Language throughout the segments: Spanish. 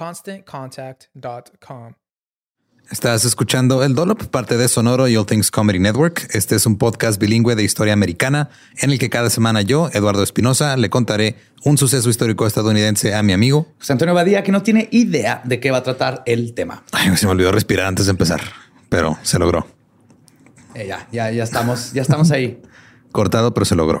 ConstantContact.com. Estás escuchando El Dolop, parte de Sonoro y All Things Comedy Network. Este es un podcast bilingüe de historia americana en el que cada semana yo, Eduardo Espinosa, le contaré un suceso histórico estadounidense a mi amigo José Antonio Badía, que no tiene idea de qué va a tratar el tema. Ay, se me olvidó respirar antes de empezar, pero se logró. Eh, ya, ya, ya estamos, ya estamos ahí. Cortado, pero se logró.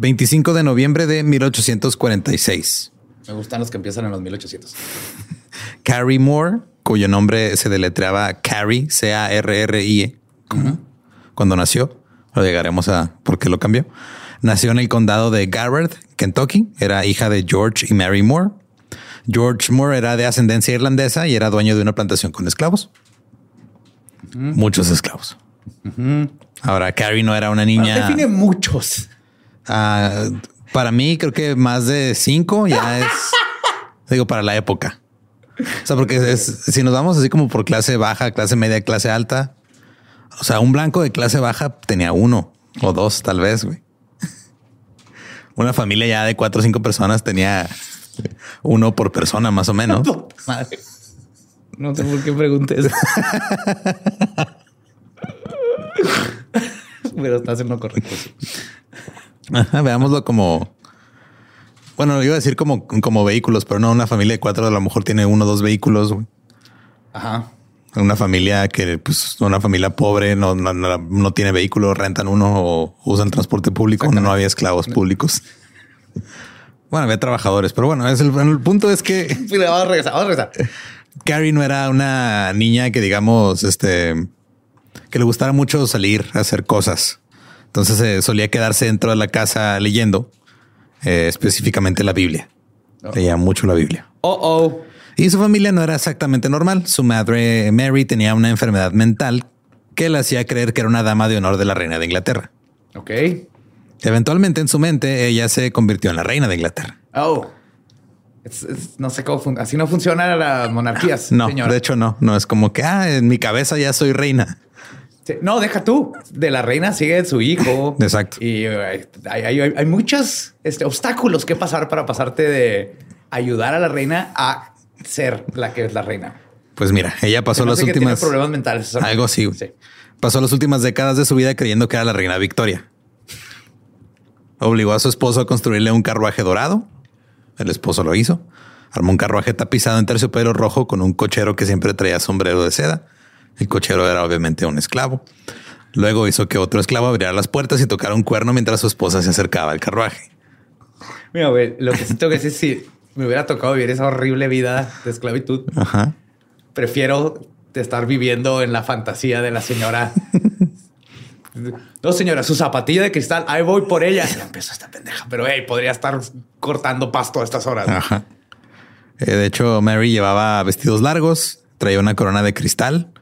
25 de noviembre de 1846. Me gustan los que empiezan en los 1800. Carrie Moore, cuyo nombre se deletreaba Carrie, C-A-R-R-I-E, cuando nació. Lo llegaremos a por qué lo cambió. Nació en el condado de Garrett, Kentucky. Era hija de George y Mary Moore. George Moore era de ascendencia irlandesa y era dueño de una plantación con esclavos. Muchos esclavos. Ahora, Carrie no era una niña. Define muchos. Para mí, creo que más de cinco ya es, digo, para la época. O sea, porque si nos vamos así como por clase baja, clase media, clase alta, o sea, un blanco de clase baja tenía uno o dos, tal vez. Güey. Una familia ya de cuatro o cinco personas tenía uno por persona, más o menos. No sé por qué preguntes. Pero estás en lo correcto. Veámoslo como. Bueno, iba a decir como, como vehículos, pero no una familia de cuatro a lo mejor tiene uno o dos vehículos. Ajá. Una familia que, pues, una familia pobre no, no, tiene vehículo, rentan uno o usan transporte público. No, había esclavos públicos. Bueno, había trabajadores, pero bueno, es el, punto es que vamos a regresar, vamos a regresar. Carrie no era una niña que digamos, este, que le gustara mucho salir a hacer cosas. Entonces eh, solía quedarse dentro de la casa leyendo, eh, específicamente la Biblia. Oh. Leía mucho la Biblia. Oh, oh. Y su familia no era exactamente normal. Su madre Mary tenía una enfermedad mental que le hacía creer que era una dama de honor de la reina de Inglaterra. Ok. Eventualmente en su mente ella se convirtió en la reina de Inglaterra. Oh. no sé cómo así no funciona la monarquías. No, de hecho no, no es como que ah, en mi cabeza ya soy reina. Sí, No, deja tú. De la reina sigue su hijo. Exacto. Y hay, hay- hay- hay muchos este, obstáculos que pasar para pasarte de ayudar a la reina a ser la que es la reina. Pues mira, ella pasó las que tiene últimas. problemas mentales. Algo así. güey. Pasó las últimas décadas de su vida creyendo que era la reina Victoria. Obligó a su esposo a construirle un carruaje dorado. El esposo lo hizo. Armó un carruaje tapizado en terciopelo rojo con un cochero que siempre traía sombrero de seda. El cochero era obviamente un esclavo. Luego hizo que otro esclavo abriera las puertas y tocara un cuerno mientras su esposa se acercaba al carruaje. Mira, güey, lo que sí tengo que decir, si me hubiera tocado vivir esa horrible vida de esclavitud, Ajá. prefiero estar viviendo en la fantasía de la señora. No, señora, su zapatilla de cristal, ahí voy por ella. Empezó esta pendeja, pero hey, podría estar cortando pasto a estas horas. Ajá. Eh, de hecho, Mary llevaba vestidos largos, traía una corona de cristal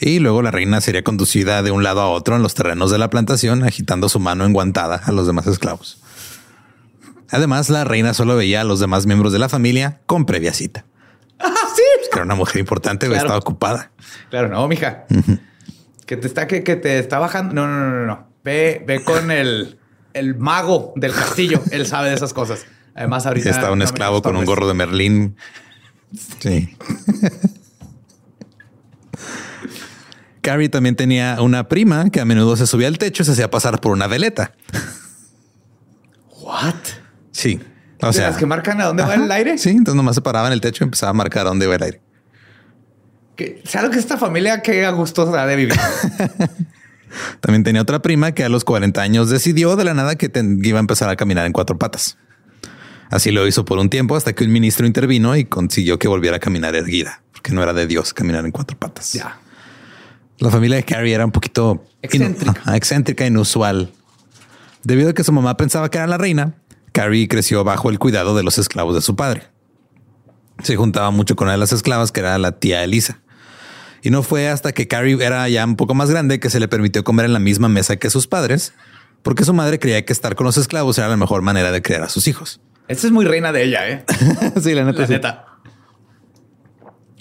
y luego la reina sería conducida de un lado a otro en los terrenos de la plantación, agitando su mano enguantada a los demás esclavos. Además, la reina solo veía a los demás miembros de la familia con previa cita. Ah, sí. Que era una mujer importante, Claro. estaba ocupada. Claro, no, mija. Que te está, que, que te está bajando. No, no, no, no, no. Ve, ve con el, el mago del castillo. Él sabe de esas cosas. Además, ahorita Estaba un no esclavo con un estorbes. gorro de Merlín. Sí. Carrie también tenía una prima que a menudo se subía al techo y se hacía pasar por una veleta. What? Sí. O ¿De sea, las que marcan a dónde va el aire? Sí, entonces nomás se paraba en el techo y empezaba a marcar a dónde iba el aire. Que, ¿Sabes que esta familia qué a gusto ha de vivir? También tenía otra prima que a los 40 años decidió de la nada que ten- iba a empezar a caminar en cuatro patas. Así lo hizo por un tiempo hasta que un ministro intervino y consiguió que volviera a caminar erguida, porque no era de Dios caminar en cuatro patas. ya. La familia de Carrie era un poquito Excéntrica. inu- ajá, excéntrica, inusual. Debido a que su mamá pensaba que era la reina, Carrie creció bajo el cuidado de los esclavos de su padre. Se juntaba mucho con una de las esclavas, que era la tía Elisa. Y no fue hasta que Carrie era ya un poco más grande que se le permitió comer en la misma mesa que sus padres, porque su madre creía que estar con los esclavos era la mejor manera de criar a sus hijos. Esta es muy reina de ella, ¿eh? sí, la neta. La sí. neta.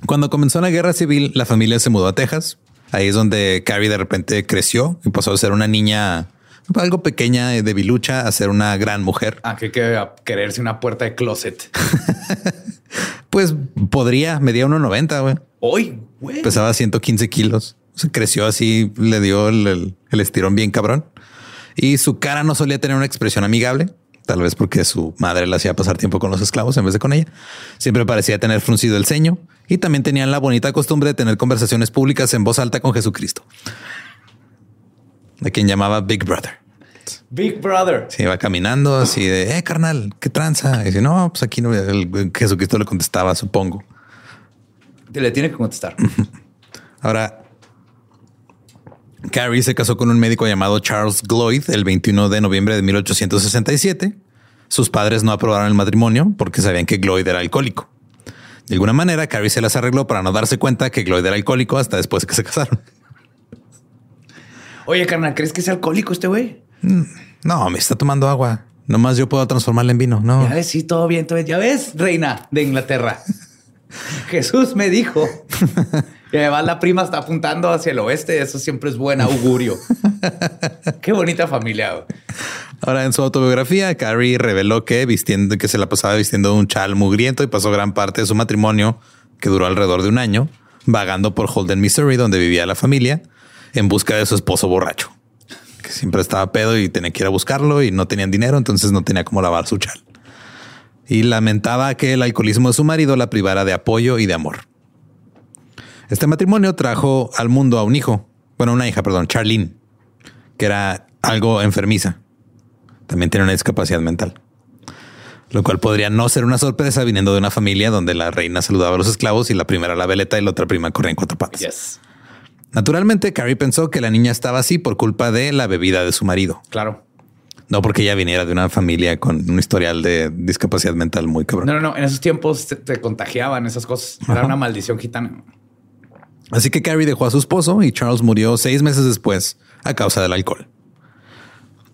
Cuando comenzó la guerra civil, la familia se mudó a Texas. Ahí es donde Carrie de repente creció y pasó a ser una niña algo pequeña, de debilucha, a ser una gran mujer. Ah, que, que a quererse una puerta de closet. Pues podría, medía 1,90, güey. Hoy, güey. Pesaba 115 kilos. Se creció así, le dio el, el- el estirón bien cabrón. Y su cara no solía tener una expresión amigable, tal vez porque su madre le hacía pasar tiempo con los esclavos en vez de con ella. Siempre parecía tener fruncido el ceño y también tenían la bonita costumbre de tener conversaciones públicas en voz alta con Jesucristo, a quien llamaba Big Brother. Big Brother. Se iba caminando así de, eh, carnal, qué tranza. Y dice, no, pues aquí no. El Jesucristo le contestaba, supongo. Te le tiene que contestar. Ahora, Carrie se casó con un médico llamado Charles Gloyd el 21 de noviembre de 1867. Sus padres no aprobaron el matrimonio porque sabían que Gloyd era alcohólico. De alguna manera, Carrie se las arregló para no darse cuenta que Gloyd era alcohólico hasta después que se casaron. Oye, carnal, ¿crees que es alcohólico este güey? No, me está tomando agua. Nomás yo puedo transformarla en vino. No. Ya ves, sí, todo bien, todo bien. Ya ves, reina de Inglaterra. Jesús me dijo. Y además la prima está apuntando hacia el oeste. Eso siempre es buen augurio. Qué bonita familia. güey. Ahora, en su autobiografía, Carrie reveló que vistiendo, que se la pasaba vistiendo un chal mugriento y pasó gran parte de su matrimonio, que duró alrededor de un año, vagando por Holden, Missouri, donde vivía la familia, en busca de su esposo borracho, que siempre estaba pedo y tenía que ir a buscarlo y no tenían dinero, entonces no tenía cómo lavar su chal. Y lamentaba que el alcoholismo de su marido la privara de apoyo y de amor. Este matrimonio trajo al mundo a un hijo, bueno, una hija, perdón, Charlene, que era algo enfermiza. También tiene una discapacidad mental. Lo cual podría no ser una sorpresa viniendo de una familia donde la reina saludaba a los esclavos y la primera la veleta y la otra prima corría en cuatro patas. Yes. Naturalmente, Carrie pensó que la niña estaba así por culpa de la bebida de su marido, Claro. no porque ella viniera de una familia con un historial de discapacidad mental muy cabrón. No, no, no. En esos tiempos te, te contagiaban esas cosas. Era Ajá. una maldición gitana. Así que Carrie dejó a su esposo y Charles murió seis meses después a causa del alcohol.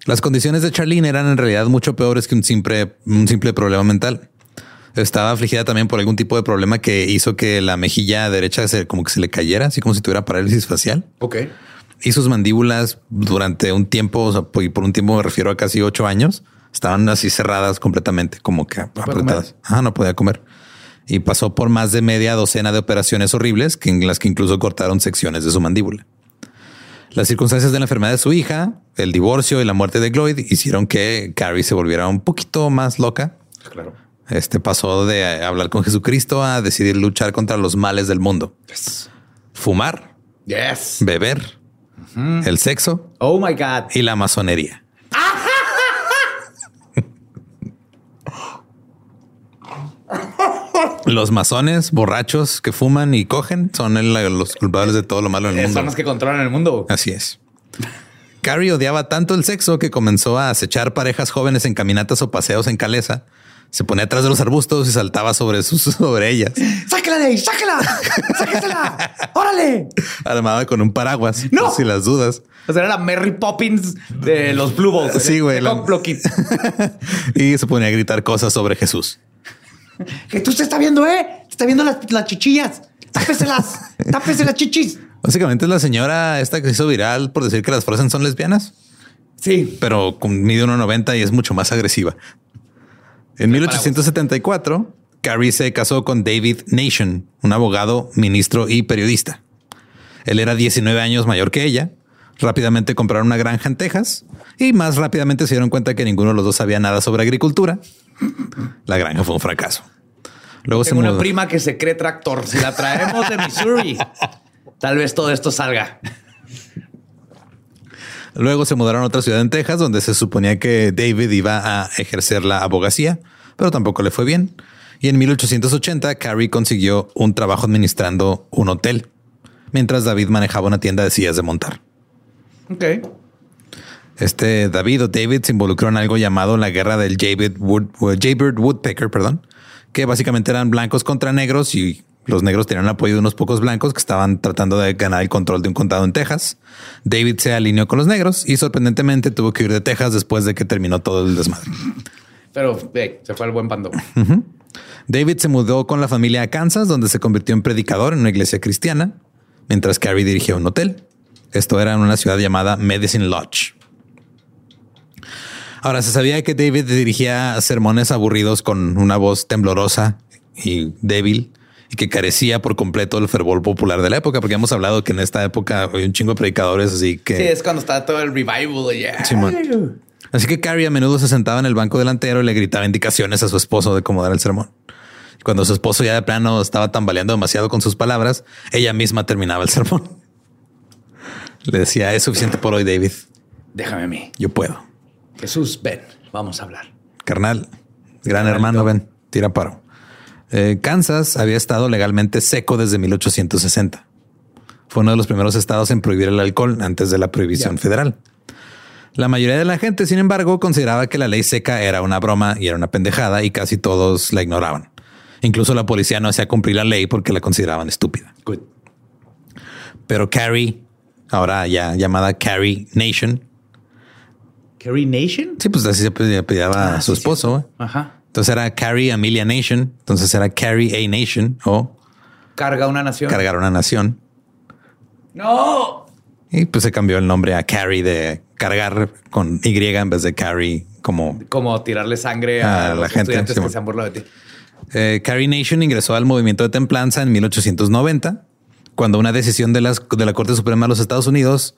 Las condiciones de Charlene eran en realidad mucho peores que un simple, un simple problema mental. Estaba afligida también por algún tipo de problema que hizo que la mejilla derecha se, como que se le cayera, así como si tuviera parálisis facial. Ok. y sus mandíbulas durante un tiempo, o sea, y por un tiempo me refiero a casi ocho años, estaban así cerradas completamente, como que apretadas. Ah, no podía comer. Y pasó por más de media docena de operaciones horribles, que en las que incluso cortaron secciones de su mandíbula. Las circunstancias de la enfermedad de su hija, el divorcio y la muerte de Gloyd hicieron que Carrie se volviera un poquito más loca. Claro. Este pasó de hablar con Jesucristo a decidir luchar contra los males del mundo. Fumar, Yes. beber, el sexo Oh my God. y la masonería. Los masones borrachos que fuman y cogen son el- los culpables de todo lo malo en el Eh, mundo. Son los que controlan el mundo. Así es. Carrie odiaba tanto el sexo que comenzó a acechar parejas jóvenes en caminatas o paseos en caleza. Se ponía atrás de los arbustos y saltaba sobre sus sobre ellas, ¡Sáquela de ahí! ¡Sáquela! ¡Sáquesela! ¡Órale! armada con un paraguas. ¡No! por Si las dudas. O sea, era la Mary Poppins de los Blue Balls. Sí, güey, la- y se ponía a gritar cosas sobre Jesús. Que tú te está viendo, ¿eh? Te está viendo las, las chichillas. Tápeselas. Tápese las chichis. Básicamente es la señora esta que se hizo viral por decir que las Frozen son lesbianas, Sí. pero con mide 1.90 y es mucho más agresiva. En 1874, Carrie se casó con David Nation, un abogado, ministro y periodista. Él era 19 años mayor que ella. Rápidamente compraron una granja en Texas y más rápidamente se dieron cuenta que ninguno de los dos sabía nada sobre agricultura. La granja fue un fracaso. Luego se Tengo una mudó. prima que se cree tractor. Si la traemos de Missouri, tal vez todo esto salga. Luego se mudaron a otra ciudad en Texas donde se suponía que David iba a ejercer la abogacía, pero tampoco le fue bien. Y en 1880 Carrie consiguió un trabajo administrando un hotel, mientras David manejaba una tienda de sillas de montar. Ok. Este David o David se involucró en algo llamado la guerra del Jaybird, Wood, uh, Jaybird Woodpecker, perdón, que básicamente eran blancos contra negros y los negros tenían el apoyo de unos pocos blancos que estaban tratando de ganar el control de un condado en Texas. David se alineó con los negros y sorprendentemente tuvo que ir de Texas después de que terminó todo el desmadre. Pero hey, se fue al buen pando. David se mudó con la familia a Kansas, donde se convirtió en predicador en una iglesia cristiana, mientras Carrie dirigía un hotel. Esto era en una ciudad llamada Medicine Lodge. Ahora se sabía que David dirigía sermones aburridos con una voz temblorosa y débil y que carecía por completo del fervor popular de la época, porque hemos hablado que en esta época hay un chingo de predicadores, así que Sí, es cuando está todo el revival. Yeah. Simón. Así que Carrie a menudo se sentaba en el banco delantero y le gritaba indicaciones a su esposo de cómo dar el sermón. Cuando su esposo ya de plano estaba tambaleando demasiado con sus palabras, ella misma terminaba el sermón. Le decía, es suficiente por hoy, David. Déjame a mí. Yo puedo. Jesús, ven, vamos a hablar. Carnal, gran hermano, ven, tira paro. Eh, Kansas había estado legalmente seco desde 1860. Fue uno de los primeros estados en prohibir el alcohol antes de la prohibición federal. La mayoría de la gente, sin embargo, consideraba que la ley seca era una broma y era una pendejada y casi todos la ignoraban. Incluso la policía no hacía cumplir la ley porque la consideraban estúpida. Good. Pero Carrie, ahora ya llamada Carrie Nation, Carrie Nation. sí, pues así se apellidaba a su esposo. Ajá. Entonces era Carrie Amelia Nation. Entonces era Carrie A Nation o Carga una nación. cargar una nación. No. Y pues se cambió el nombre a Carrie de cargar con Y en vez de Carrie como Como tirarle sangre a, A la los gente, estudiantes que se han burlado de ti. Eh, Carrie Nation ingresó al movimiento de templanza en 1890, cuando una decisión de, las, de la Corte Suprema de los Estados Unidos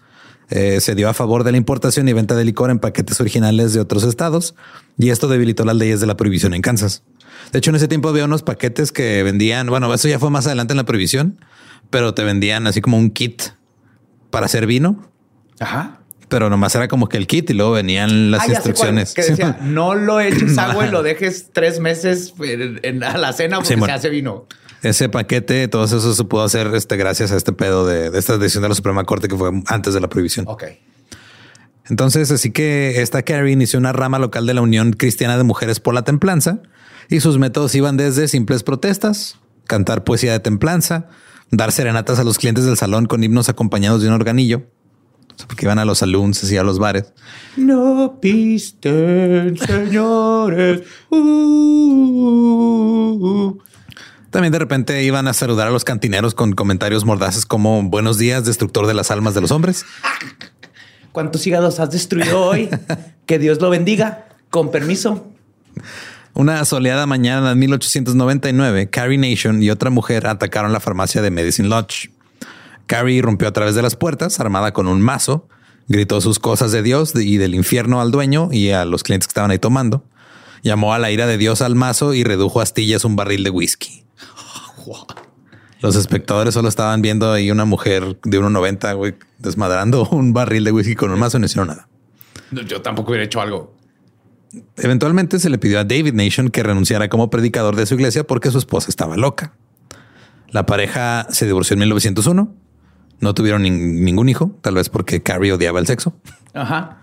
eh, se dio a favor de la importación y venta de licor en paquetes originales de otros estados, y esto debilitó las leyes de la prohibición en Kansas. De hecho, en ese tiempo había unos paquetes que vendían, bueno, eso ya fue más adelante en la prohibición, pero te vendían así como un kit para hacer vino, Ajá. pero nomás era como que el kit y luego venían las Ah, cuál, instrucciones. que decía, no lo eches agua y lo dejes tres meses en, en- a la cena porque se hace vino. Ese paquete, todo eso se pudo hacer este, gracias a este pedo de, de esta decisión de la Suprema Corte que fue antes de la prohibición. Ok. Entonces, así que esta Carrie inició una rama local de la Unión Cristiana de Mujeres por la Templanza y sus métodos iban desde simples protestas, cantar poesía de templanza, dar serenatas a los clientes del salón con himnos acompañados de un organillo, porque iban a los saloons y a los bares. No pisten, señores. Uh, uh, uh. También de repente iban a saludar a los cantineros con comentarios mordaces como buenos días, destructor de las almas de los hombres. ¿Cuántos hígados has destruido hoy? que Dios lo bendiga. Con permiso. Una soleada mañana en 1899, Carrie Nation y otra mujer atacaron la farmacia de Medicine Lodge. Carrie rompió a través de las puertas, armada con un mazo, gritó sus cosas de Dios y del infierno al dueño y a los clientes que estaban ahí tomando. Llamó a la ira de Dios al mazo y redujo a astillas un barril de whisky. Los espectadores solo estaban viendo ahí una mujer de 1.90, güey, desmadrando un barril de whisky con un mazo y no hicieron nada. Yo tampoco hubiera hecho algo. Eventualmente se le pidió a David Nation que renunciara como predicador de su iglesia porque su esposa estaba loca. La pareja se divorció en 1901. No tuvieron ningún hijo, tal vez porque Carrie odiaba el sexo. Ajá.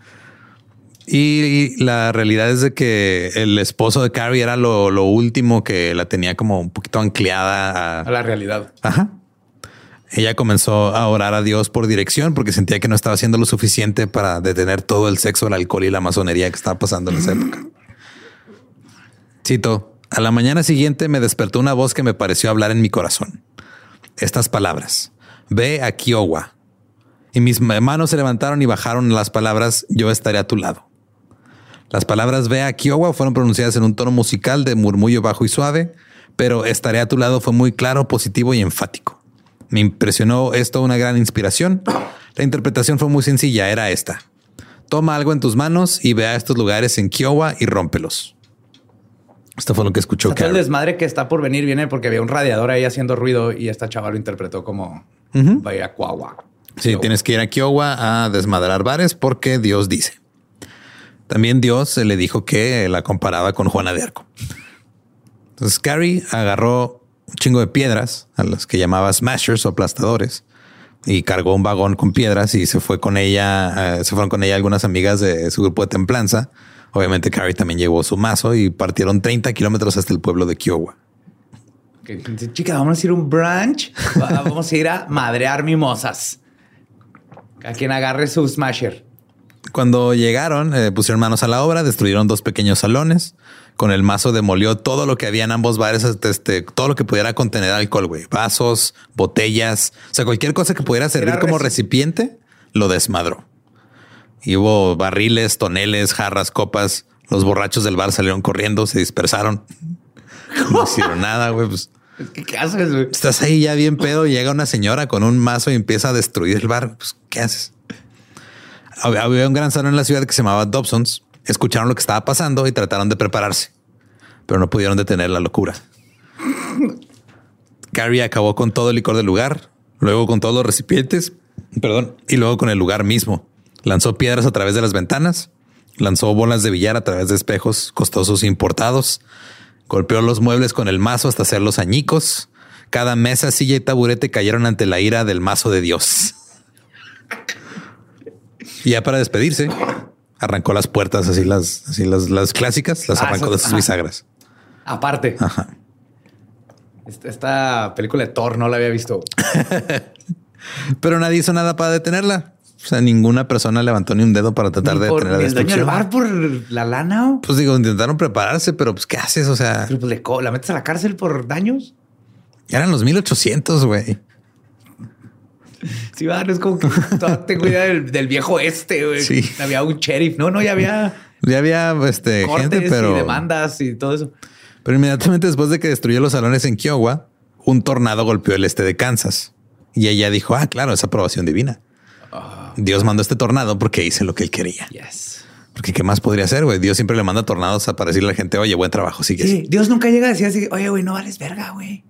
Y la realidad es de que el esposo de Carrie era lo, último que la tenía como un poquito ancleada a, a la realidad. Ajá. Ella comenzó a orar a Dios por dirección porque sentía que no estaba haciendo lo suficiente para detener todo el sexo, el alcohol y la masonería que estaba pasando en esa época. Cito, a la mañana siguiente me despertó una voz que me pareció hablar en mi corazón. Estas palabras, ve a Kiowa. Y mis manos se levantaron y bajaron las palabras, yo estaré a tu lado. Las palabras ve a Kiowa fueron pronunciadas en un tono musical de murmullo bajo y suave, pero estaré a tu lado fue muy claro, positivo y enfático. Me impresionó esto una gran inspiración. La interpretación fue muy sencilla, era esta. Toma algo en tus manos y ve a estos lugares en Kiowa y rómpelos. Esto fue lo que escuchó. el desmadre que está por venir viene porque había un radiador ahí haciendo ruido y esta chava lo interpretó como vaya a Kiowa. Sí, tienes que ir a Kiowa a desmadrar bares porque Dios dice. También Dios le dijo que la comparaba con Juana de Arco. Entonces Carrie agarró un chingo de piedras a las que llamaba smashers o aplastadores y cargó un vagón con piedras y se fue con ella, eh, se fueron con ella algunas amigas de su grupo de templanza. Obviamente Carrie también llevó su mazo y partieron 30 kilómetros hasta el pueblo de Kiowa. Chica, vamos a ir a un brunch. vamos a ir a madrear mimosas. A quien agarre su smasher. Cuando llegaron, eh, pusieron manos a la obra, destruyeron dos pequeños salones, con el mazo demolió todo lo que había en ambos bares, este, este, todo lo que pudiera contener alcohol, güey. Vasos, botellas, o sea, cualquier cosa que pudiera servir como recipiente, lo desmadró. Y hubo barriles, toneles, jarras, copas. Los borrachos del bar salieron corriendo, se dispersaron. No hicieron nada, güey. Pues. ¿Qué, haces, güey? Estás ahí ya bien pedo, llega una señora con un mazo y empieza a destruir el bar. Pues, ¿qué haces? Había un gran salón en la ciudad que se llamaba Dobson's escucharon lo que estaba pasando y trataron de prepararse, pero no pudieron detener la locura. Carrie acabó con todo el licor del lugar, luego con todos los recipientes, perdón, y luego con el lugar mismo. Lanzó piedras a través de las ventanas, lanzó bolas de billar a través de espejos costosos importados, golpeó los muebles con el mazo hasta hacerlos añicos. Cada mesa, silla y taburete cayeron ante la ira del mazo de Dios. Y ya para despedirse, arrancó las puertas, así las, así las, las clásicas, las ah, arrancó de sus bisagras. Aparte. Esta película de Thor no la había visto. Pero nadie hizo nada para detenerla. O sea, ninguna persona levantó ni un dedo para tratar de detener la destrucción. El bar por la lana? Pues digo, intentaron prepararse, pero pues ¿qué haces? O sea... Pues, ¿La metes a la cárcel por daños? Eran los 1800, güey. Sí, va, no es como que tengo idea del, viejo este, güey. Sí. Había un sheriff. No, no, ya había. Ya había este, gente, pero. Y demandas y todo eso. Pero inmediatamente después de que destruyó los salones en Kiowa, un tornado golpeó el este de Kansas. Y ella dijo: Ah, claro, es aprobación divina. Ah. Dios mandó este tornado porque hice lo que él quería. Yes. Porque qué más podría hacer, güey. Dios siempre le manda tornados para decirle a la gente, oye, buen trabajo, sigue. Sí, Dios nunca llega a decir así, oye, güey, no vales verga, güey.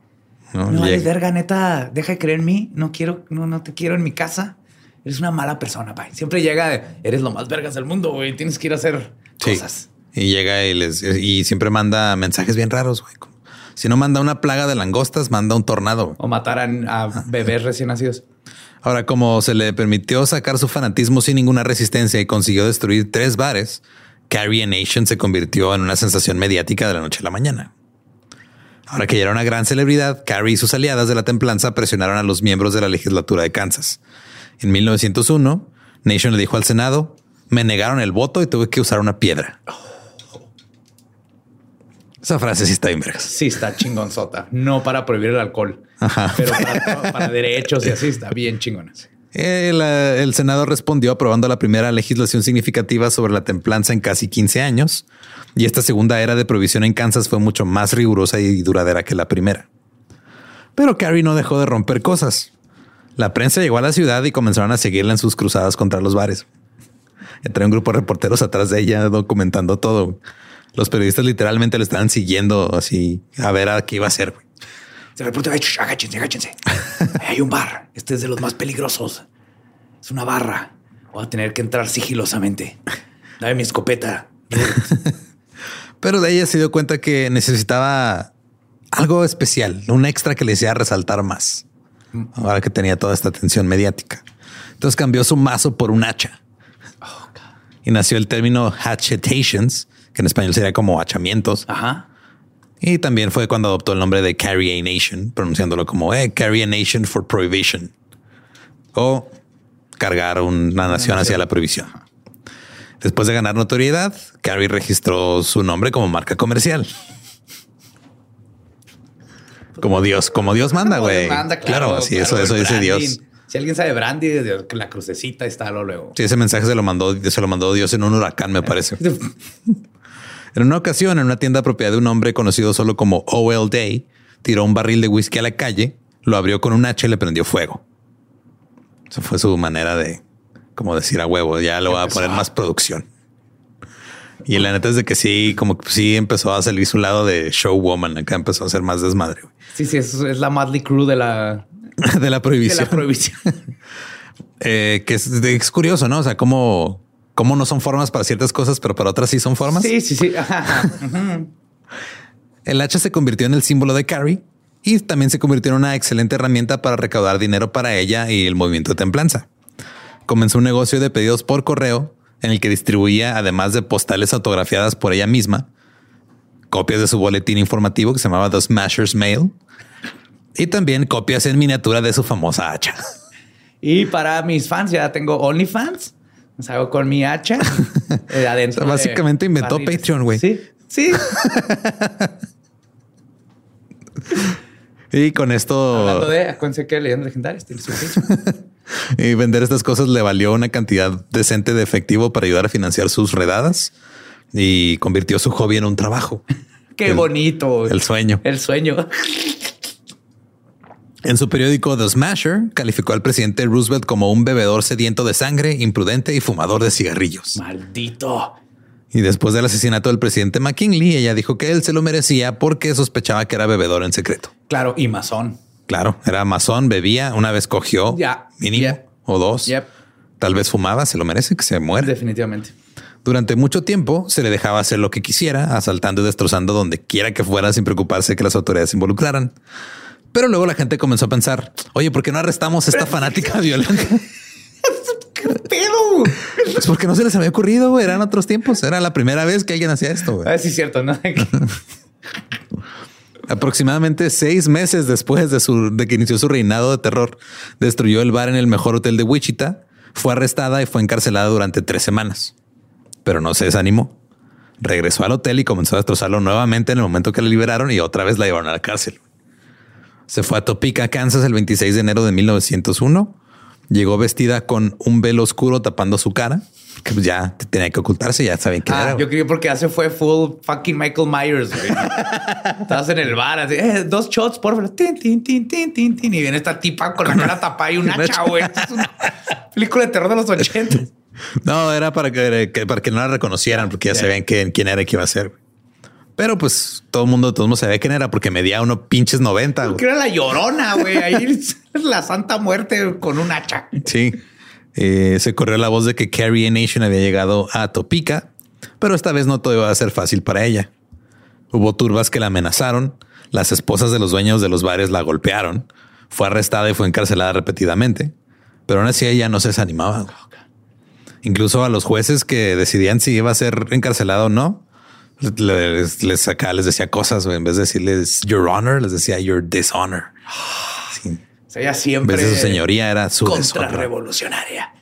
No, no vales verga, neta, deja de creer en mí. No quiero, no, no te quiero en mi casa. Eres una mala persona. Siempre llega, eres lo más vergas del mundo, güey. Tienes que ir a hacer cosas. Y llega y les y siempre manda mensajes bien raros, güey. Si no manda una plaga de langostas, manda un tornado. O matarán a bebés recién nacidos. Ahora, como se le permitió sacar su fanatismo sin ninguna resistencia y consiguió destruir tres bares, Carrie Nation se convirtió en una sensación mediática de la noche a la mañana. Ahora que ya era una gran celebridad, Carrie y sus aliadas de la templanza presionaron a los miembros de la legislatura de Kansas. En 1901, Nation le dijo al Senado, me negaron el voto y tuve que usar una piedra. Esa frase sí está bien vergas. Sí, está chingonzota. No para prohibir el alcohol, pero para, para derechos y así está bien chingona. El, eh, el, Senado respondió aprobando la primera legislación significativa sobre la templanza en casi 15 años, y esta segunda era de prohibición en Kansas fue mucho más rigurosa y duradera que la primera. Pero Carrie no dejó de romper cosas. La prensa llegó a la ciudad y comenzaron a seguirla en sus cruzadas contra los bares. Entré un grupo de reporteros atrás de ella documentando todo. Los periodistas literalmente le estaban siguiendo así a ver a qué iba a hacer. Se reporta, agáchense, agáchense. Hay un bar. Este es de los más peligrosos. Es una barra. Voy a tener que entrar sigilosamente. Dame mi escopeta. Pero de ella se dio cuenta que necesitaba algo especial, un extra que le hiciera resaltar más. Ahora que tenía toda esta atención mediática. Entonces cambió su mazo por un hacha. y nació el término hatchetations, que en español sería como hachamientos. Ajá. Y también fue cuando adoptó el nombre de Carry a Nation, pronunciándolo como eh, Carry a Nation for Prohibition. O cargar una nación hacia la prohibición. Después de ganar notoriedad, Carrie registró su nombre como marca comercial. Como Dios, como Dios manda, güey. Claro, así eso, eso dice Dios. Si alguien sabe brandy, la crucecita está luego. Sí, ese mensaje se lo mandó, se lo mandó Dios en un huracán, me parece. en una ocasión, en una tienda propiedad de un hombre conocido solo como O.L. Day, tiró un barril de whisky a la calle, lo abrió con un hacha y le prendió fuego. Esa fue su manera de, como decir a huevo, ya lo voy a poner más producción. Y la neta es de que sí, como que sí empezó a salir su lado de showwoman. Acá empezó a ser más desmadre. Sí, sí, eso es la Madly Crew de la, de la prohibición. De la prohibición. eh, que es, es, curioso, ¿no? O sea, cómo, cómo no son formas para ciertas cosas, pero para otras sí son formas. Sí, sí, sí. el hacha se convirtió en el símbolo de Carrie y también se convirtió en una excelente herramienta para recaudar dinero para ella y el movimiento de templanza. Comenzó un negocio de pedidos por correo en el que distribuía, además de postales autografiadas por ella misma, copias de su boletín informativo que se llamaba The Smashers Mail y también copias en miniatura de su famosa hacha. Y para mis fans, ya tengo OnlyFans. Salgo con mi hacha eh, adentro. básicamente inventó Patreon, güey. Sí, sí. y con esto. Hablando de, acuérdense que leyendas legendarias y vender estas cosas le valió una cantidad decente de efectivo para ayudar a financiar sus redadas y convirtió su hobby en un trabajo. Qué bonito. El sueño. El sueño. En su periódico The Smasher, calificó al presidente Roosevelt como un bebedor sediento de sangre, imprudente y fumador de cigarrillos. Maldito. Y después del asesinato del presidente McKinley, ella dijo que él se lo merecía porque sospechaba que era bebedor en secreto. Claro, y masón. Claro, era masón, bebía, una vez cogió, ya, mínimo, o dos. Tal vez fumaba, se lo merece, que se muere. Definitivamente. Durante mucho tiempo se le dejaba hacer lo que quisiera, asaltando y destrozando donde quiera que fuera sin preocuparse que las autoridades se involucraran. Pero luego la gente comenzó a pensar, oye, ¿por qué no arrestamos a esta fanática violenta? ¿Qué pedo? Es porque no se les había ocurrido, eran otros tiempos. Era la primera vez que alguien hacía esto. Ah, sí, es cierto, ¿no? Aproximadamente seis meses después de, su, de que inició su reinado de terror, destruyó el bar en el mejor hotel de Wichita, fue arrestada y fue encarcelada durante tres semanas. Pero no se desanimó. Regresó al hotel y comenzó a destrozarlo nuevamente en el momento que la liberaron y otra vez la llevaron a la cárcel. Se fue a Topeka, Kansas el 26 de enero de 1901. Llegó vestida con un velo oscuro tapando su cara, que pues ya tenía que ocultarse, ya saben que ah, era. Yo creo porque hace fue full fucking Michael Myers. Estabas en el bar, así, eh, dos shots, por favor. Tin, tin, tin, tin, tin, tin. Y viene esta tipa con la cara tapada y un hacha, güey. Es una película de terror de los 80. No, era para que, para que no la reconocieran, porque ya sabían quién era y qué iba a ser. Pero pues todo el mundo, todo el mundo sabía quién era porque medía uno pinches 90. Porque era la llorona, güey. Ahí la santa muerte con un hacha. Sí. Eh, se corrió la voz de que Carrie Nation había llegado a Topeka, pero esta vez no todo iba a ser fácil para ella. Hubo turbas que la amenazaron, las esposas de los dueños de los bares la golpearon, fue arrestada y fue encarcelada repetidamente, pero aún así ella no se desanimaba. Incluso a los jueces que decidían si iba a ser encarcelada o no, les, les, les decía cosas, en vez de decirles your honor, les decía your dishonor. O sea, ella siempre. Su señoría era su contrarrevolucionaria.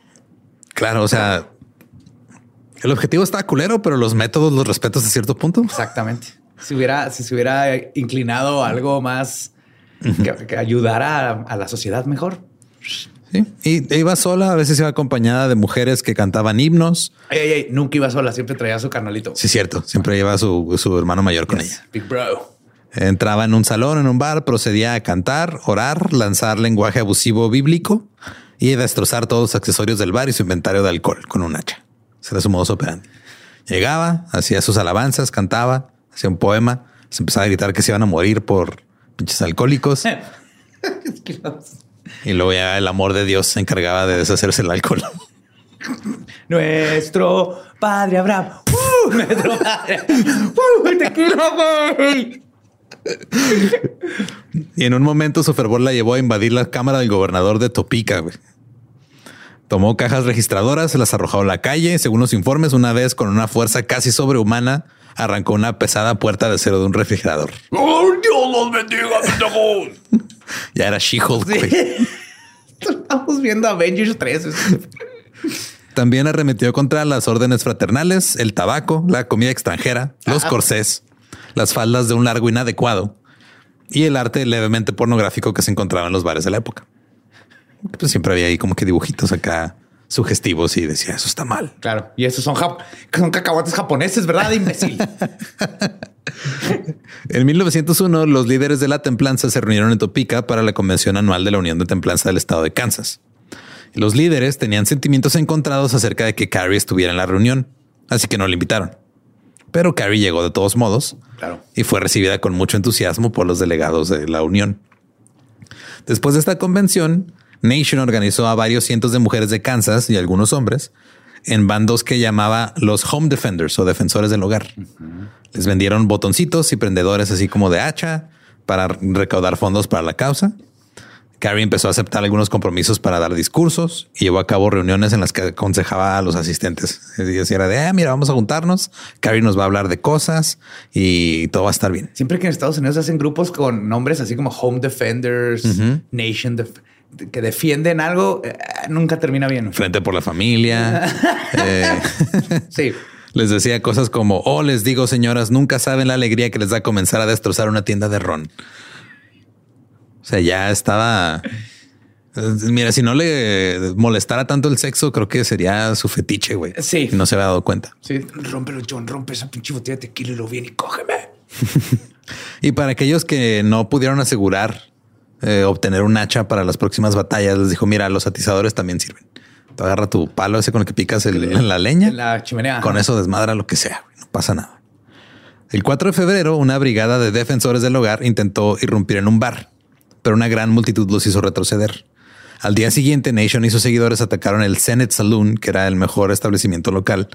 Claro, o sea, el objetivo está culero, pero los métodos los respetas a cierto punto. Exactamente. Si hubiera, si se hubiera inclinado a algo más que, que ayudara a, a la sociedad mejor. Sí. Y iba sola, a veces iba acompañada de mujeres que cantaban himnos. Ey, ey, ey, nunca iba sola, siempre traía su carnalito. Sí, cierto. Siempre lleva su, su hermano mayor con Yes, ella. Big bro. Entraba en un salón, en un bar, procedía a cantar, orar, lanzar lenguaje abusivo bíblico y destrozar todos los accesorios del bar y su inventario de alcohol con un hacha. Ese era su modus operandi. Llegaba, hacía sus alabanzas, cantaba, hacía un poema, se empezaba a gritar que se iban a morir por pinches alcohólicos y luego ya el amor de Dios se encargaba de deshacerse el alcohol. Nuestro padre Abraham. ¡Uh! Nuestro padre. ¡Uh! Te quiero, güey. Y en un momento su fervor la llevó a invadir la cámara del gobernador de Topica. güey. Tomó cajas registradoras, se las arrojó a la calle. Según los informes, una vez con una fuerza casi sobrehumana, arrancó una pesada puerta de acero de un refrigerador. ¡Oh, Dios los bendiga! Ya era She-Hulk. güey. Estamos viendo Avengers 3. También arremetió contra las órdenes fraternales, el tabaco, la comida extranjera, los Ah. corsés, las faldas de un largo inadecuado y el arte levemente pornográfico que se encontraba en los bares de la época. Pues siempre había ahí como que dibujitos acá sugestivos y decía eso está mal. Claro. Y esos son, jap- son cacahuates japoneses, ¿verdad, imbécil? En 1901, los líderes de la templanza se reunieron en Topeka para la convención anual de la Unión de Templanza del estado de Kansas. Los líderes tenían sentimientos encontrados acerca de que Carrie estuviera en la reunión, así que no le invitaron. Pero Carrie llegó de todos modos Claro. y fue recibida con mucho entusiasmo por los delegados de la Unión. Después de esta convención, Nation organizó a varios cientos de mujeres de Kansas y algunos hombres en bandos que llamaba los Home Defenders o defensores del hogar. Les vendieron botoncitos y prendedores así como de hacha para recaudar fondos para la causa. Carrie empezó a aceptar algunos compromisos para dar discursos y llevó a cabo reuniones en las que aconsejaba a los asistentes. Y así era de, "Ah, mira, vamos a juntarnos. Carrie nos va a hablar de cosas y todo va a estar bien. Siempre que en Estados Unidos hacen grupos con nombres así como Home Defenders, Nation, que defienden algo, eh, nunca termina bien. Frente por la familia. Eh, Sí. les decía cosas como, oh, les digo, señoras, nunca saben la alegría que les da comenzar a destrozar una tienda de ron. O sea, ya estaba... Mira, si no le molestara tanto el sexo, creo que sería su fetiche, güey. Sí. Y no se había dado cuenta. Sí. Rómpelo, John, rompe esa pinche botella de tequila y lo viene y cógeme. Y para aquellos que no pudieron asegurar eh, obtener un hacha para las próximas batallas, les dijo, mira, los atizadores también sirven. Te agarra tu palo ese con el que picas el- la leña. La chimenea. Con eso desmadra lo que sea, güey, no pasa nada. El 4 de febrero, una brigada de defensores del hogar intentó irrumpir en un bar, pero una gran multitud los hizo retroceder. Al día siguiente, Nation y sus seguidores atacaron el Senate Saloon, que era el mejor establecimiento local.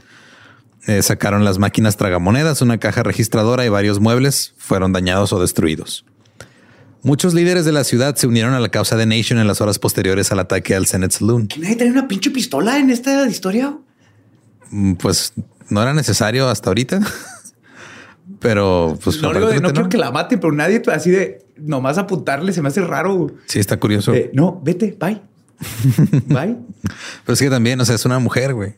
Eh, sacaron las máquinas tragamonedas, una caja registradora y varios muebles fueron dañados o destruidos. Muchos líderes de la ciudad se unieron a la causa de Nation en las horas posteriores al ataque al Senate Saloon. ¿Que nadie trae una pinche pistola en esta historia? Mm, Pues no era necesario hasta ahorita. Pero pues No, digo de, no aparentemente quiero que la maten, pero nadie así de nomás apuntarle se me hace raro. Sí, está curioso. Eh, no, vete, bye. bye. Pero es que también, o sea, es una mujer, güey.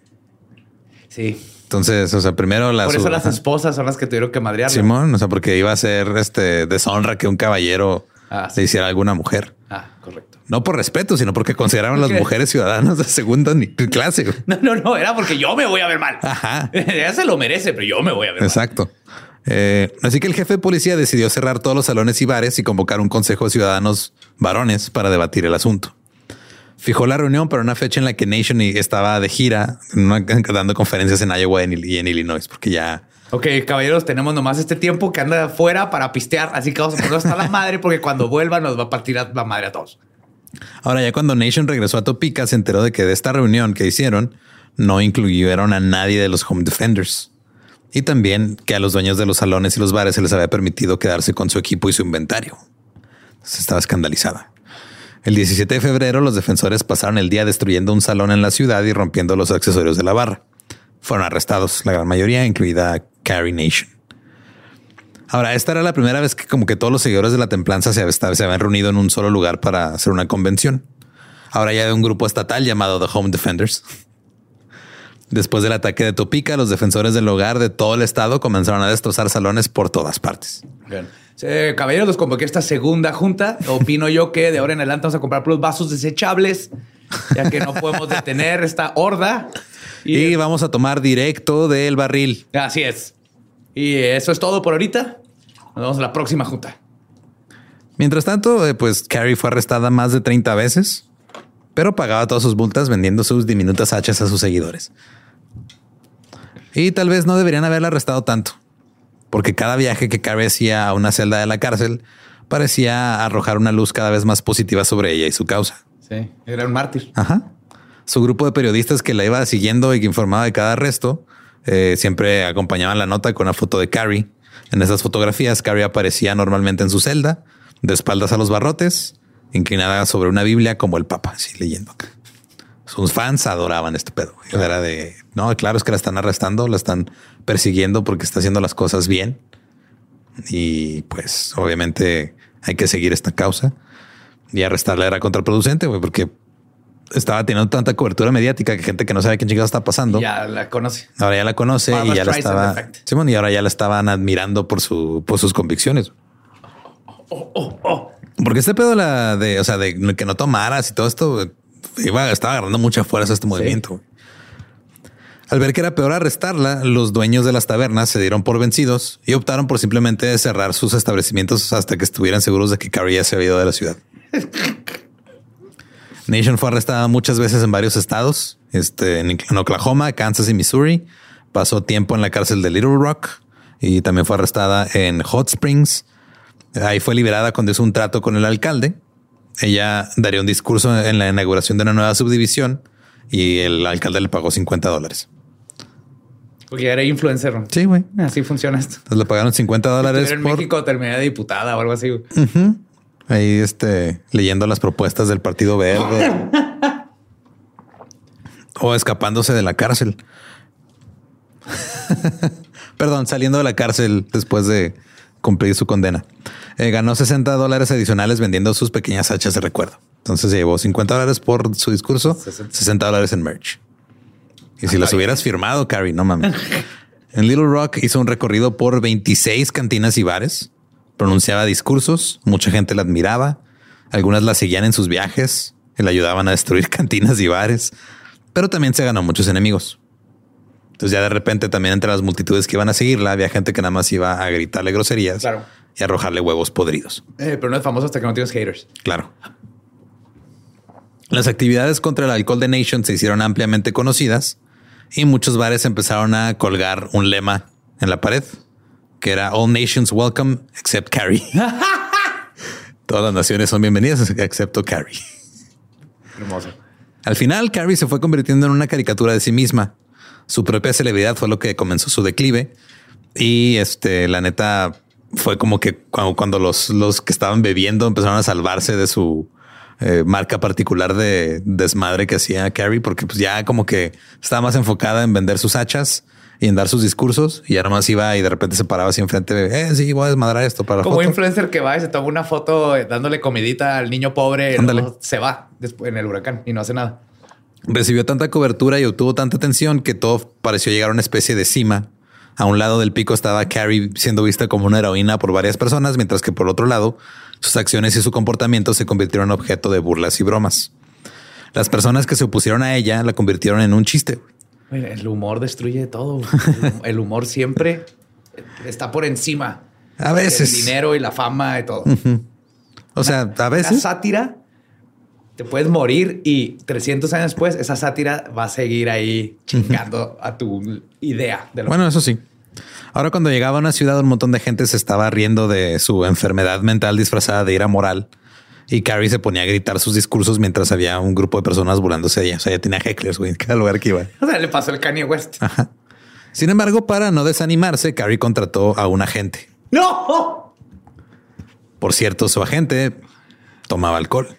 Sí. Entonces, o sea, primero la Por eso las esposas son las que tuvieron que madrear. Simón, o sea, porque iba a ser este deshonra que un caballero Ah, le hiciera a alguna mujer. Ah, correcto. No por respeto, sino porque consideraban las mujeres ciudadanas de segunda clase. No, no, no, era porque yo me voy a ver mal. Ajá. Ella se lo merece, pero yo me voy a ver mal. Exacto. Eh, así que el jefe de policía decidió cerrar todos los salones y bares y convocar un consejo de ciudadanos varones para debatir el asunto. Fijó la reunión para una fecha en la que Nation estaba de gira, dando conferencias en Iowa y en- Illinois, porque ya Ok, caballeros, tenemos nomás este tiempo que anda afuera para pistear, así que vamos a ponernos hasta la madre porque cuando vuelva nos va a partir la madre a todos. Ahora, ya cuando Nation regresó a Topeka, se enteró de que de esta reunión que hicieron no incluyeron a nadie de los Home Defenders. Y también que a los dueños de los salones y los bares se les había permitido quedarse con su equipo y su inventario. Entonces estaba escandalizada. El 17 de febrero, los defensores pasaron el día destruyendo un salón en la ciudad y rompiendo los accesorios de la barra. Fueron arrestados, la gran mayoría, incluida Carrie Nation. Ahora, esta era la primera vez que como que todos los seguidores de la templanza se, se habían reunido en un solo lugar para hacer una convención. Ahora ya de un grupo estatal llamado The Home Defenders. Después del ataque de Topica, los defensores del hogar de todo el estado comenzaron a destrozar salones por todas partes. Bien. Eh, caballeros, los convoqué a esta segunda junta. Opino yo que de ahora en adelante vamos a comprar los vasos desechables, ya que no podemos detener esta horda. Y, vamos a tomar directo del barril. Así es. Y eso es todo por ahorita. Nos vemos en la próxima junta. Mientras tanto, eh, pues Carrie fue arrestada más de 30 veces, pero pagaba todas sus multas vendiendo sus diminutas hachas a sus seguidores. Y tal vez no deberían haberla arrestado tanto, porque cada viaje que Carrie hacía a una celda de la cárcel parecía arrojar una luz cada vez más positiva sobre ella y su causa. Sí, era un mártir. Ajá. Su grupo de periodistas que la iba siguiendo y que informaba de cada arresto eh, siempre acompañaban la nota con una foto de Carrie. En esas fotografías, Carrie aparecía normalmente en su celda, de espaldas a los barrotes, inclinada sobre una Biblia como el Papa, así leyendo acá. Sus fans adoraban este pedo. Era de no, claro, es que la están arrestando, la están persiguiendo porque está haciendo las cosas bien. Y pues obviamente hay que seguir esta causa y arrestarla era contraproducente, porque estaba teniendo tanta cobertura mediática que gente que no sabe qué chingados está pasando. Ya la conoce. Ahora ya la conoce y ya la estaba. Simón, y ahora ya la estaban admirando por su, por sus convicciones. Oh, oh, oh. Porque este pedo la de, o sea, de que no tomaras y todo esto iba, estaba agarrando mucha fuerza este movimiento. Al ver que era peor arrestarla, los dueños de las tabernas se dieron por vencidos y optaron por simplemente cerrar sus establecimientos hasta que estuvieran seguros de que Carrie ya se había ido de la ciudad. Nation fue arrestada muchas veces en varios estados, este, en, Oklahoma, Kansas y Missouri. Pasó tiempo en la cárcel de Little Rock y también fue arrestada en Hot Springs. Ahí fue liberada cuando hizo un trato con el alcalde. Ella daría un discurso en la inauguración de una nueva subdivisión y el alcalde le pagó 50 dólares. Porque era influencer. Sí, güey. Así funciona esto. Entonces le pagaron 50 dólares. En México terminé de diputada o algo así. Ahí este, leyendo las propuestas del Partido Verde. o escapándose de la cárcel. Perdón, saliendo de la cárcel después de cumplir su condena. Eh, ganó 60 dólares adicionales vendiendo sus pequeñas hachas de recuerdo. Entonces se llevó 50 dólares por su discurso, 60 dólares en merch. Y si las hubieras firmado, Carrie, no mames. En Little Rock hizo un recorrido por 26 cantinas y bares pronunciaba discursos, mucha gente la admiraba, algunas la seguían en sus viajes y le ayudaban a destruir cantinas y bares, pero también se ganó muchos enemigos. Entonces ya de repente también entre las multitudes que iban a seguirla había gente que nada más iba a gritarle groserías y arrojarle huevos podridos. Eh, pero no es famoso hasta que no tienes haters. Claro. Las actividades contra el alcohol de Nation se hicieron ampliamente conocidas y muchos bares empezaron a colgar un lema en la pared que era All Nations Welcome except Carrie. Todas las naciones son bienvenidas excepto Carrie. Hermoso. Al final, Carrie se fue convirtiendo en una caricatura de sí misma. Su propia celebridad fue lo que comenzó su declive. Y este, la neta, fue como que cuando, los, los que estaban bebiendo empezaron a salvarse de su eh, marca particular de desmadre que hacía Carrie, porque pues ya como que estaba más enfocada en vender sus hachas y en dar sus discursos y ahora más iba y de repente se paraba así enfrente de, eh, sí, voy a desmadrar esto para Como influencer que va y se toma una foto dándole comidita al niño pobre, se va después en el huracán y no hace nada. Recibió tanta cobertura y obtuvo tanta atención que todo pareció llegar a una especie de cima. A un lado del pico estaba Carrie siendo vista como una heroína por varias personas, mientras que por otro lado, sus acciones y su comportamiento se convirtieron en objeto de burlas y bromas. Las personas que se opusieron a ella la convirtieron en un chiste. El humor destruye todo. El humor siempre está por encima. A veces. El dinero y la fama y todo. O sea, a veces. La sátira te puedes morir y 300 años después esa sátira va a seguir ahí chingando a tu idea. De lo bueno, eso sí. Ahora cuando llegaba a una ciudad un montón de gente se estaba riendo de su enfermedad mental disfrazada de ira moral y Carrie se ponía a gritar sus discursos mientras había un grupo de personas burlándose de ella. O sea, ya tenía hecklers, güey, en cada lugar que iba. O sea, le pasó el Kanye West. Sin embargo, para no desanimarse, Carrie contrató a un agente. ¡No! Por cierto, su agente tomaba alcohol.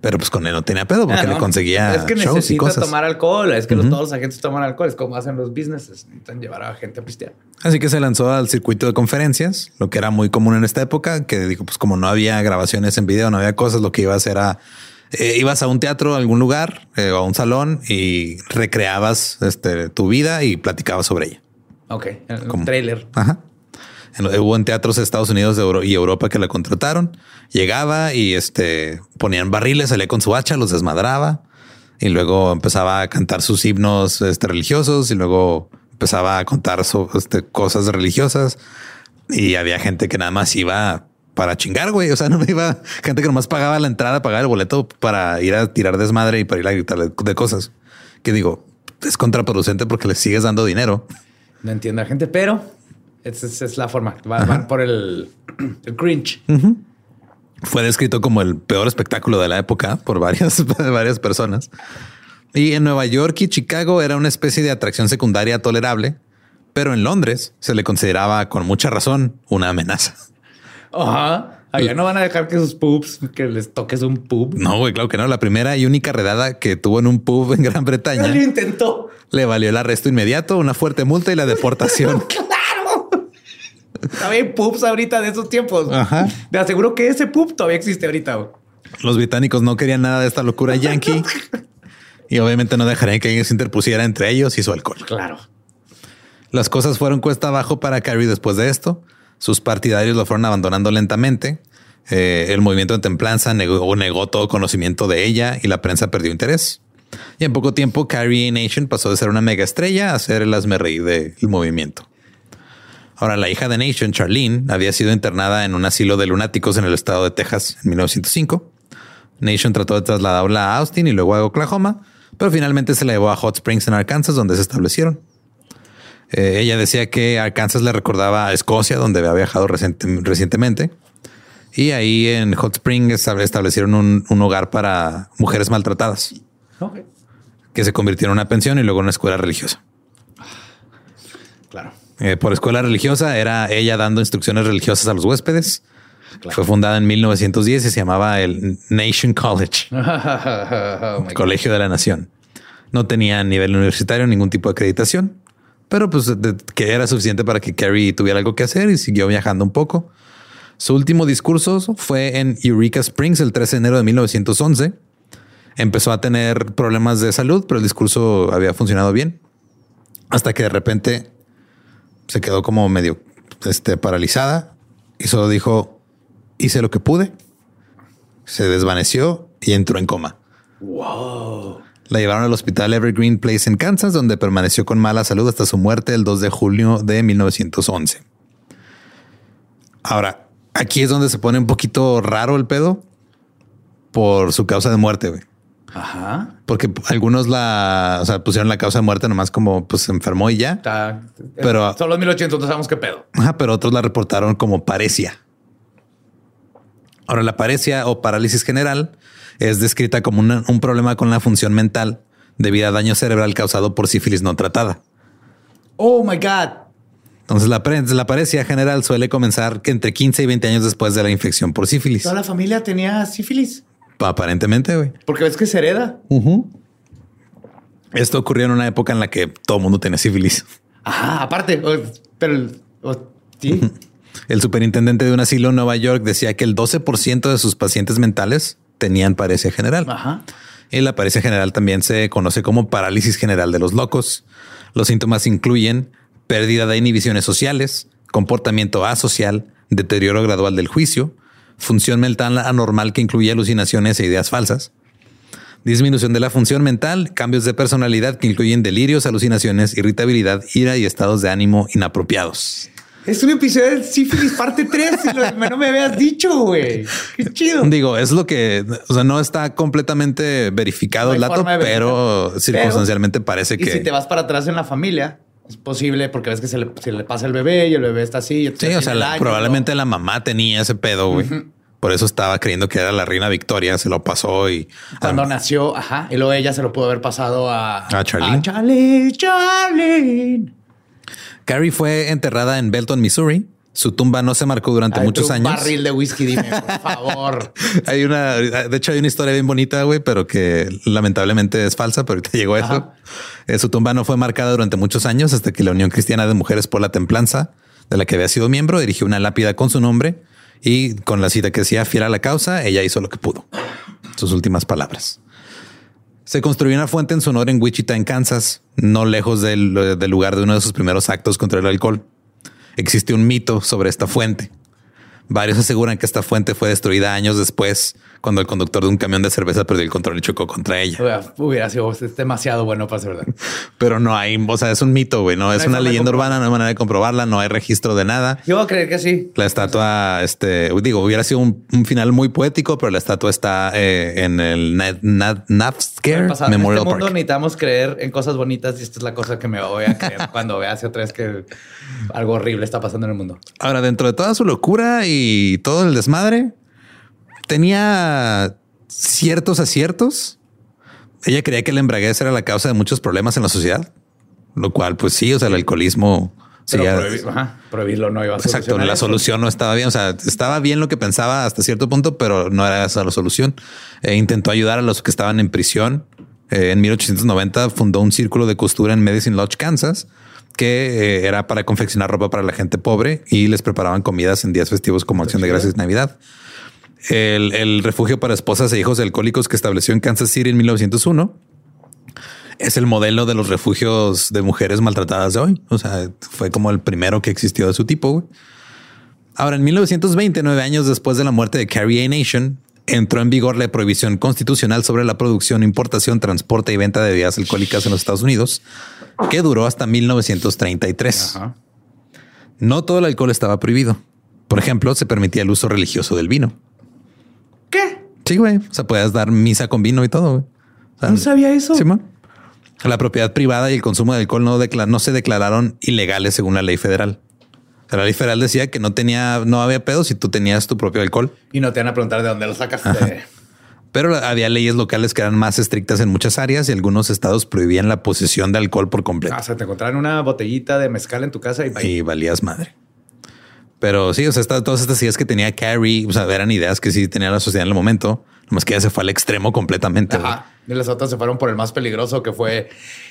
Pero pues con él no tenía pedo porque ah, le conseguía es que shows y cosas. tomar alcohol. Es que todos los agentes toman alcohol. Es como hacen los businesses. Necesitan llevar a gente a pistear. Así que se lanzó al circuito de conferencias, lo que era muy común en esta época, que dijo, pues como no había grabaciones en video, no había cosas, lo que iba a hacer era Eh, ibas a un teatro, a algún lugar eh, o a un salón y recreabas este, tu vida y platicabas sobre ella. Ok, el Como- trailer. Ajá. En- hubo en teatros de Estados Unidos y Europa que la contrataron. Llegaba y este ponían barriles, salía con su hacha, los desmadraba y luego empezaba a cantar sus himnos este, religiosos y luego empezaba a contar este, cosas religiosas y había gente que nada más iba para chingar, güey. O sea, no iba gente que nomás pagaba la entrada, pagaba el boleto para ir a tirar desmadre y para ir a gritar de, cosas que digo es contraproducente porque le sigues dando dinero. No entiende la gente, pero esa es, es la forma. Va- Van por el, el cringe. Fue descrito como el peor espectáculo de la época por varias, varias personas. Y en Nueva York y Chicago era una especie de atracción secundaria tolerable, pero en Londres se le consideraba con mucha razón una amenaza. Ajá. Allá no van a dejar que sus pubs, que les toques un pub. No, güey, claro que no. La primera y única redada que tuvo en un pub en Gran Bretaña Lo intentó. le valió el arresto inmediato, una fuerte multa y la deportación. Todavía hay pubs ahorita de esos tiempos. Ajá. Te aseguro que ese pub todavía existe ahorita. Los británicos no querían nada de esta locura yankee y obviamente no dejarían que alguien se interpusiera entre ellos y su alcohol. Claro. Las cosas fueron cuesta abajo para Carrie después de esto. Sus partidarios lo fueron abandonando lentamente. Eh, el movimiento de templanza negó, negó todo conocimiento de ella y la prensa perdió interés. Y en poco tiempo, Carrie Nation pasó de ser una mega estrella a ser el asmerreír del movimiento. Ahora, la hija de Nation, Charlene, había sido internada en un asilo de lunáticos en el estado de Texas en 1905. Nation trató de trasladarla a Austin y luego a Oklahoma, pero finalmente se la llevó a Hot Springs en Arkansas, donde se establecieron. Eh, ella decía que Arkansas le recordaba a Escocia, donde había viajado reciente- recientemente. Y ahí en Hot Springs estable- establecieron un, un hogar para mujeres maltratadas, que se convirtió en una pensión y luego en una escuela religiosa. Claro. Eh, por escuela religiosa era ella dando instrucciones religiosas a los huéspedes. Fue fundada en 1910 y se llamaba el Nation College, Oh God. Colegio de la Nación. No tenía nivel universitario, ningún tipo de acreditación, pero pues de- que era suficiente para que Carrie tuviera algo que hacer y siguió viajando un poco. Su último discurso fue en Eureka Springs el 13 de enero de 1911. Empezó a tener problemas de salud, pero el discurso había funcionado bien. Hasta que de repente se quedó como medio este, paralizada y solo dijo, hice lo que pude. Se desvaneció y entró en coma. Wow. La llevaron al hospital Evergreen Place en Kansas, donde permaneció con mala salud hasta su muerte el 2 de julio de 1911. Ahora, aquí es donde se pone un poquito raro el pedo por su causa de muerte. Ajá. Porque algunos la o sea, pusieron la causa de muerte nomás como pues se enfermó y ya. Está, Pero- son los 1800, no sabemos qué pedo. Ajá, pero otros la reportaron como paresia. Ahora, la paresia o parálisis general es descrita como una- un problema con la función mental debido a daño cerebral causado por sífilis no tratada. Oh my God. Entonces, la, pare- la paresia general suele comenzar entre 15 y 20 años después de la infección por sífilis. Toda la familia tenía sífilis. Aparentemente, güey. Porque ves que se hereda. Esto ocurrió en una época en la que todo el mundo tenía sífilis. Ajá, aparte. pero sí. El superintendente de un asilo en Nueva York decía que el 12% de sus pacientes mentales tenían paresia general. Ajá. Y la paresia general también se conoce como parálisis general de los locos. Los síntomas incluyen pérdida de inhibiciones sociales, comportamiento asocial, deterioro gradual del juicio, función mental anormal que incluye alucinaciones e ideas falsas, disminución de la función mental, cambios de personalidad que incluyen delirios, alucinaciones, irritabilidad, ira y estados de ánimo inapropiados. Es un episodio de sífilis parte 3. y lo- no me habías dicho, güey. Qué chido. Digo, es lo que, o sea, no está completamente verificado No el dato, pero circunstancialmente parece Y que... si te vas para atrás en la familia, es posible porque ves que se le, se le pasa el bebé y el bebé está así. Sí, o sea, la- probablemente la mamá tenía ese pedo, güey. Por eso estaba creyendo que era la reina Victoria, se lo pasó y. Cuando nació, ajá. Y luego ella se lo pudo haber pasado a... A Charlene. A Charlene, Charlene. Carrie fue enterrada en Belton, Missouri. Su tumba no se marcó durante Ay, muchos un años. barril de whisky, dime, por favor. Hay una, de hecho, hay una historia bien bonita, güey, pero que lamentablemente es falsa, pero ahorita llegó a eso. Ajá. Eh, su tumba no fue marcada durante muchos años hasta que la Unión Cristiana de Mujeres por la Templanza, de la que había sido miembro, dirigió una lápida con su nombre y con la cita que decía fiel a la causa, ella hizo lo que pudo. sus últimas palabras. Se construyó una fuente en su honor en Wichita, en Kansas, no lejos del, del lugar de uno de sus primeros actos contra el alcohol. Existe un mito sobre esta fuente. Varios aseguran que esta fuente fue destruida años después cuando el conductor de un camión de cerveza perdió el control y chocó contra ella. Hubiera sido demasiado bueno para ser verdad. Pero no hay, o sea, es un mito, güey, no, es una leyenda urbana, no hay manera de comprobarla, no hay registro de nada. Yo voy a creer que sí. La estatua, este, digo, hubiera sido un, final muy poético, pero la estatua está eh, en el Navscare Memorial en este mundo necesitamos creer en cosas bonitas y esta es la cosa que me voy a creer cuando vea hacia atrás que algo horrible está pasando en el mundo. Ahora, dentro de toda su locura y todo el desmadre, tenía ciertos aciertos. Ella creía que el embraguez era la causa de muchos problemas en la sociedad, lo cual, pues sí, o sea, el alcoholismo. prohibirlo no iba a Exacto, la solución no estaba bien. O sea, estaba bien lo que pensaba hasta cierto punto, pero no era esa la solución. E intentó ayudar a los que estaban en prisión. Eh, en 1890 fundó un círculo de costura en Medicine Lodge, Kansas, que eh, era para confeccionar ropa para la gente pobre y les preparaban comidas en días festivos como acción de gracias y Navidad el, refugio para esposas e hijos alcohólicos que estableció en Kansas City en 1901 es el modelo de los refugios de mujeres maltratadas de hoy. O sea, fue como el primero que existió de su tipo. Ahora, en 1920, nueve años después de la muerte de Carrie A. Nation, entró en vigor la prohibición constitucional sobre la producción, importación, transporte y venta de bebidas alcohólicas en los Estados Unidos, que duró hasta 1933. No todo el alcohol estaba prohibido. Por ejemplo, se permitía el uso religioso del vino. ¿Qué? Sí, güey. O sea, puedes dar misa con vino y todo. no sabía eso. Sí, La propiedad privada y el consumo de alcohol no, no se declararon ilegales según la ley federal. la ley federal decía que no tenía, no había pedo si tú tenías tu propio alcohol. Y no te van a preguntar de dónde lo sacaste. Pero había leyes locales que eran más estrictas en muchas áreas y algunos estados prohibían la posesión de alcohol por completo. Ah, o sea, te encontraron una botellita de mezcal en tu casa y, y valías madre. Pero sí, o sea, todas estas ideas que tenía Carrie, o sea, eran ideas que sí tenía la sociedad en el momento, nomás que ya se fue al extremo completamente. Ajá. Y las otras se fueron por el más peligroso que fue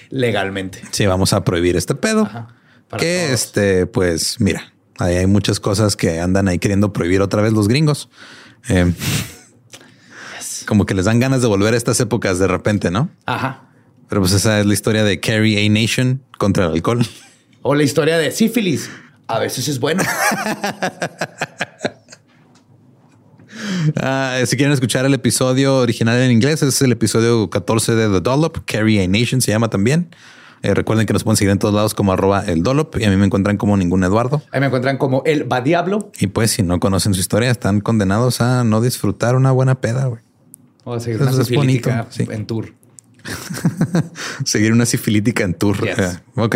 legalmente. Sí, vamos a prohibir este pedo. Ajá. que este, pues mira, ahí hay muchas cosas que andan ahí queriendo prohibir otra vez los gringos. Eh, como que les dan ganas de volver a estas épocas de repente, ¿no? Ajá. Pero pues esa es la historia de Carrie A Nation contra el alcohol. O la historia de sífilis a veces es bueno. Ah, si quieren escuchar el episodio original en inglés, es el episodio 14 de The Dollop, Carry a Nation se llama también. Eh, recuerden que nos pueden seguir en todos lados como arroba el Dollop y a mí me encuentran como ningún Eduardo. Ahí me encuentran como el va diablo. Y pues si no conocen su historia, están condenados a no disfrutar una buena peda. Güey. O a seguir una sifilítica en tour. seguir una sifilítica en tour. ok